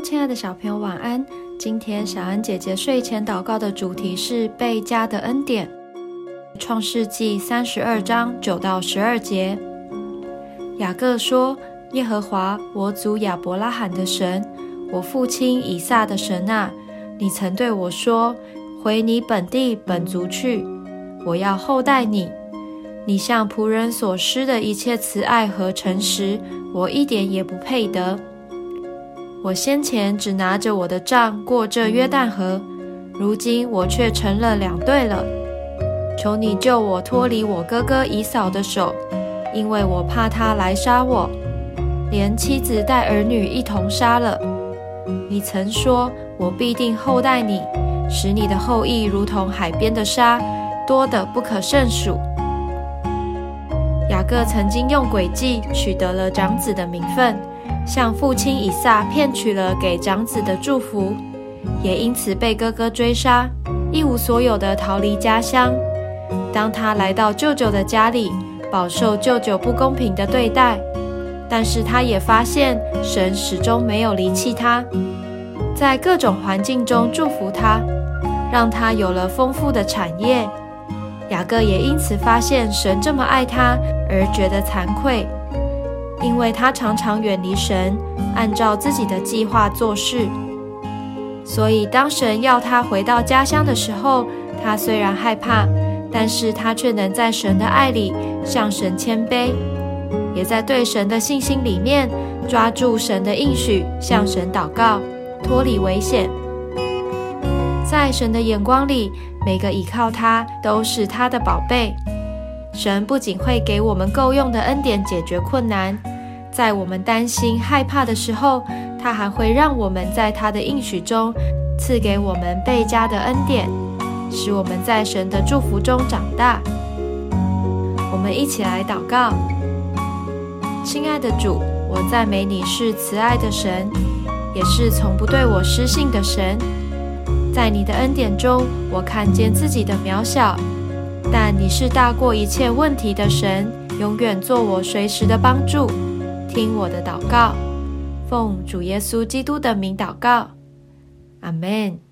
亲爱的小朋友，晚安。今天小安姐姐睡前祷告的主题是倍加的恩典。创世纪三十二章九到十二节，雅各说：“耶和华我祖亚伯拉罕的神，我父亲以撒的神啊，你曾对我说：回你本地本族去，我要厚待你。你向仆人所施的一切慈爱和诚实，我一点也不配得。”我先前只拿着我的杖过这约旦河，如今我却成了两对了。求你救我脱离我哥哥以扫的手，因为我怕他来杀我，连妻子带儿女一同杀了。你曾说我必定厚待你，使你的后裔如同海边的沙，多得不可胜数。雅各曾经用诡计取得了长子的名分。向父亲以撒骗取了给长子的祝福，也因此被哥哥追杀，一无所有的逃离家乡。当他来到舅舅的家里，饱受舅舅不公平的对待，但是他也发现神始终没有离弃他，在各种环境中祝福他，让他有了丰富的产业。雅各也因此发现神这么爱他，而觉得惭愧。因为他常常远离神，按照自己的计划做事，所以当神要他回到家乡的时候，他虽然害怕，但是他却能在神的爱里向神谦卑，也在对神的信心里面抓住神的应许，向神祷告，脱离危险。在神的眼光里，每个依靠他都是他的宝贝。神不仅会给我们够用的恩典解决困难，在我们担心害怕的时候，他还会让我们在他的应许中赐给我们倍加的恩典，使我们在神的祝福中长大。我们一起来祷告：亲爱的主，我赞美你是慈爱的神，也是从不对我失信的神。在你的恩典中，我看见自己的渺小。但你是大过一切问题的神，永远做我随时的帮助。听我的祷告，奉主耶稣基督的名祷告，阿门。